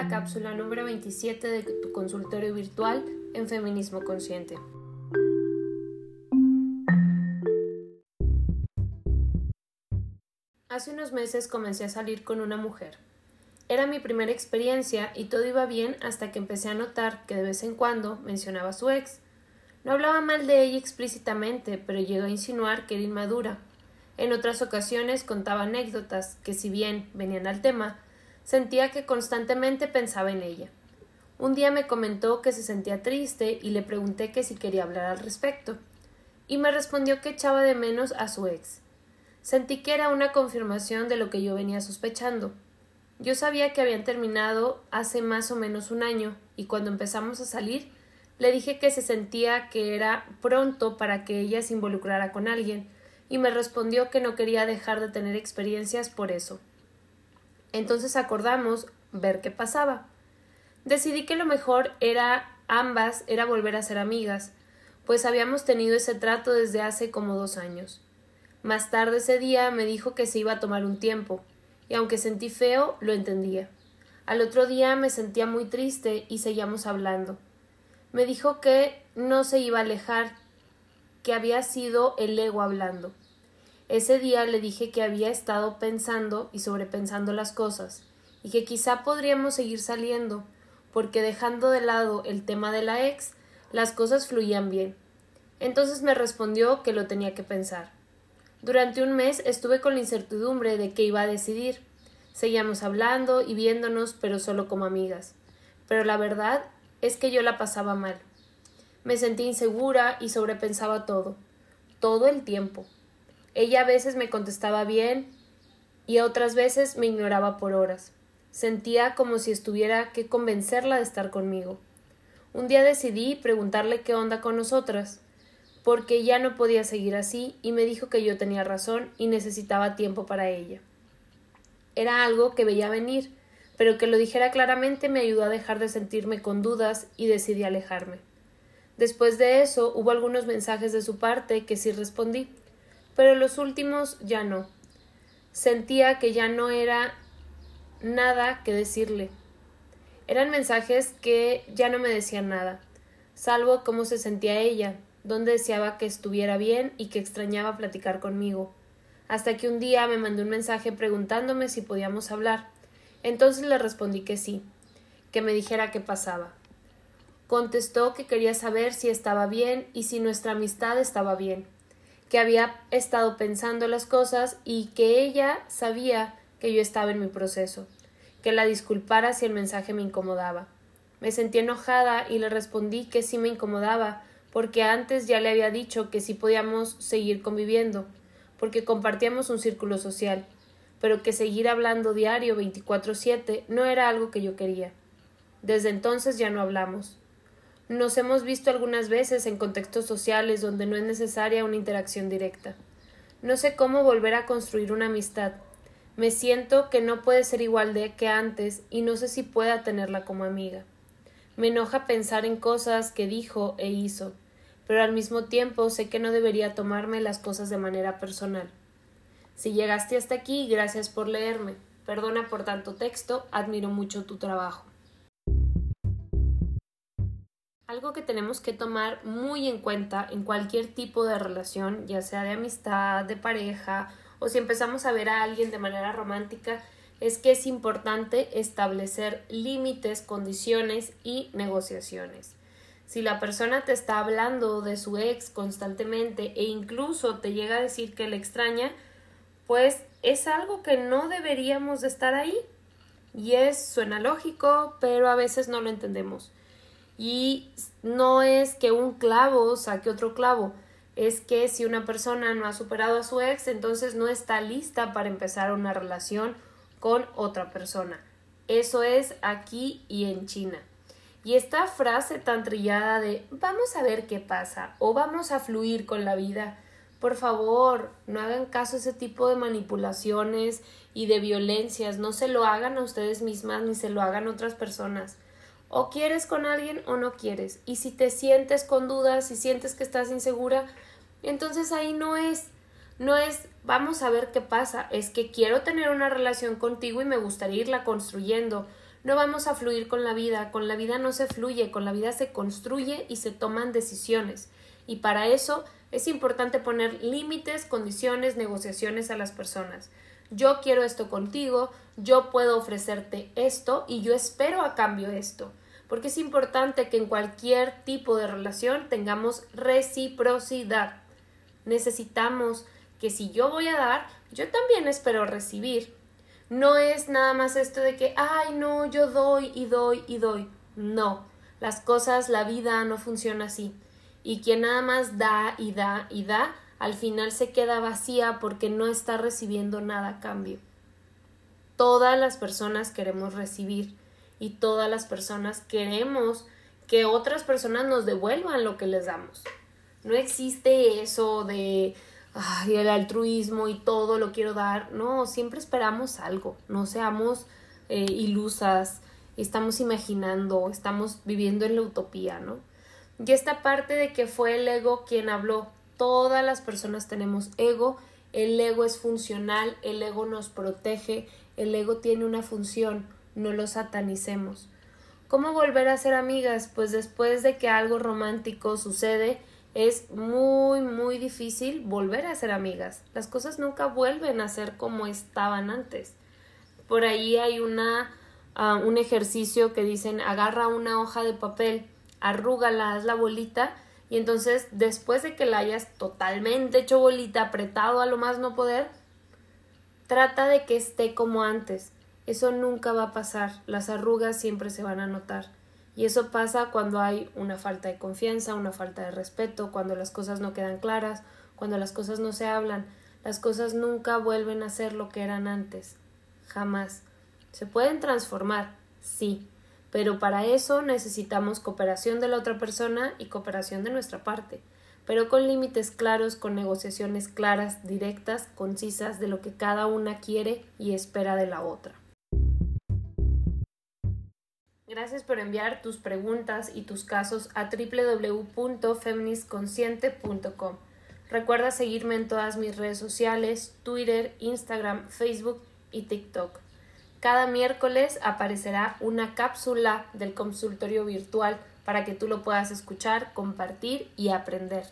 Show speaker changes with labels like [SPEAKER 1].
[SPEAKER 1] la cápsula número 27 de tu consultorio virtual en Feminismo Consciente. Hace unos meses comencé a salir con una mujer. Era mi primera experiencia y todo iba bien hasta que empecé a notar que de vez en cuando mencionaba a su ex. No hablaba mal de ella explícitamente, pero llegó a insinuar que era inmadura. En otras ocasiones contaba anécdotas que, si bien venían al tema, sentía que constantemente pensaba en ella. Un día me comentó que se sentía triste y le pregunté que si quería hablar al respecto, y me respondió que echaba de menos a su ex. Sentí que era una confirmación de lo que yo venía sospechando. Yo sabía que habían terminado hace más o menos un año, y cuando empezamos a salir, le dije que se sentía que era pronto para que ella se involucrara con alguien, y me respondió que no quería dejar de tener experiencias por eso. Entonces acordamos ver qué pasaba. Decidí que lo mejor era ambas era volver a ser amigas, pues habíamos tenido ese trato desde hace como dos años. Más tarde ese día me dijo que se iba a tomar un tiempo, y aunque sentí feo, lo entendía. Al otro día me sentía muy triste y seguíamos hablando. Me dijo que no se iba a alejar, que había sido el ego hablando. Ese día le dije que había estado pensando y sobrepensando las cosas, y que quizá podríamos seguir saliendo, porque dejando de lado el tema de la ex, las cosas fluían bien. Entonces me respondió que lo tenía que pensar. Durante un mes estuve con la incertidumbre de qué iba a decidir. Seguíamos hablando y viéndonos, pero solo como amigas. Pero la verdad es que yo la pasaba mal. Me sentí insegura y sobrepensaba todo, todo el tiempo. Ella a veces me contestaba bien y otras veces me ignoraba por horas. Sentía como si estuviera que convencerla de estar conmigo. Un día decidí preguntarle qué onda con nosotras porque ya no podía seguir así y me dijo que yo tenía razón y necesitaba tiempo para ella. Era algo que veía venir, pero que lo dijera claramente me ayudó a dejar de sentirme con dudas y decidí alejarme. Después de eso hubo algunos mensajes de su parte que sí respondí, pero los últimos ya no. Sentía que ya no era nada que decirle. Eran mensajes que ya no me decían nada, salvo cómo se sentía ella, donde deseaba que estuviera bien y que extrañaba platicar conmigo, hasta que un día me mandó un mensaje preguntándome si podíamos hablar. Entonces le respondí que sí, que me dijera qué pasaba. Contestó que quería saber si estaba bien y si nuestra amistad estaba bien, que había estado pensando las cosas y que ella sabía que yo estaba en mi proceso, que la disculpara si el mensaje me incomodaba. Me sentí enojada y le respondí que sí me incomodaba, porque antes ya le había dicho que sí podíamos seguir conviviendo, porque compartíamos un círculo social, pero que seguir hablando diario 24/7 no era algo que yo quería. Desde entonces ya no hablamos. Nos hemos visto algunas veces en contextos sociales donde no es necesaria una interacción directa. No sé cómo volver a construir una amistad. Me siento que no puede ser igual de que antes y no sé si pueda tenerla como amiga. Me enoja pensar en cosas que dijo e hizo, pero al mismo tiempo sé que no debería tomarme las cosas de manera personal. Si llegaste hasta aquí, gracias por leerme. Perdona por tanto texto, admiro mucho tu trabajo. Algo que tenemos que tomar muy en cuenta en cualquier tipo de relación, ya sea de amistad, de pareja, o si empezamos a ver a alguien de manera romántica, es que es importante establecer límites, condiciones y negociaciones. Si la persona te está hablando de su ex constantemente e incluso te llega a decir que le extraña, pues es algo que no deberíamos de estar ahí. Y es, suena lógico, pero a veces no lo entendemos. Y no es que un clavo saque otro clavo, es que si una persona no ha superado a su ex, entonces no está lista para empezar una relación con otra persona. Eso es aquí y en China. Y esta frase tan trillada de vamos a ver qué pasa o vamos a fluir con la vida, por favor, no hagan caso a ese tipo de manipulaciones y de violencias, no se lo hagan a ustedes mismas ni se lo hagan a otras personas. O quieres con alguien o no quieres. Y si te sientes con dudas, si sientes que estás insegura, entonces ahí no es no es vamos a ver qué pasa, es que quiero tener una relación contigo y me gustaría irla construyendo. no vamos a fluir con la vida, con la vida no se fluye, con la vida se construye y se toman decisiones. Y para eso es importante poner límites, condiciones, negociaciones a las personas. Yo quiero esto contigo, yo puedo ofrecerte esto y yo espero a cambio esto. Porque es importante que en cualquier tipo de relación tengamos reciprocidad. Necesitamos que si yo voy a dar, yo también espero recibir. No es nada más esto de que, ay, no, yo doy y doy y doy. No, las cosas, la vida no funciona así. Y quien nada más da y da y da, al final se queda vacía porque no está recibiendo nada a cambio. Todas las personas queremos recibir y todas las personas queremos que otras personas nos devuelvan lo que les damos. No existe eso de el altruismo y todo lo quiero dar. No, siempre esperamos algo. No seamos eh, ilusas, estamos imaginando, estamos viviendo en la utopía, ¿no? Y esta parte de que fue el ego quien habló. Todas las personas tenemos ego. El ego es funcional, el ego nos protege, el ego tiene una función. No lo satanicemos. ¿Cómo volver a ser amigas? Pues después de que algo romántico sucede, es muy, muy difícil volver a ser amigas. Las cosas nunca vuelven a ser como estaban antes. Por ahí hay una, uh, un ejercicio que dicen agarra una hoja de papel, arrúgala, haz la bolita y entonces después de que la hayas totalmente hecho bolita, apretado a lo más no poder, trata de que esté como antes. Eso nunca va a pasar. Las arrugas siempre se van a notar. Y eso pasa cuando hay una falta de confianza, una falta de respeto, cuando las cosas no quedan claras, cuando las cosas no se hablan. Las cosas nunca vuelven a ser lo que eran antes. Jamás. ¿Se pueden transformar? Sí. Pero para eso necesitamos cooperación de la otra persona y cooperación de nuestra parte. Pero con límites claros, con negociaciones claras, directas, concisas de lo que cada una quiere y espera de la otra. Gracias por enviar tus preguntas y tus casos a www.feministconsciente.com. Recuerda seguirme en todas mis redes sociales, Twitter, Instagram, Facebook y TikTok. Cada miércoles aparecerá una cápsula del consultorio virtual para que tú lo puedas escuchar, compartir y aprender.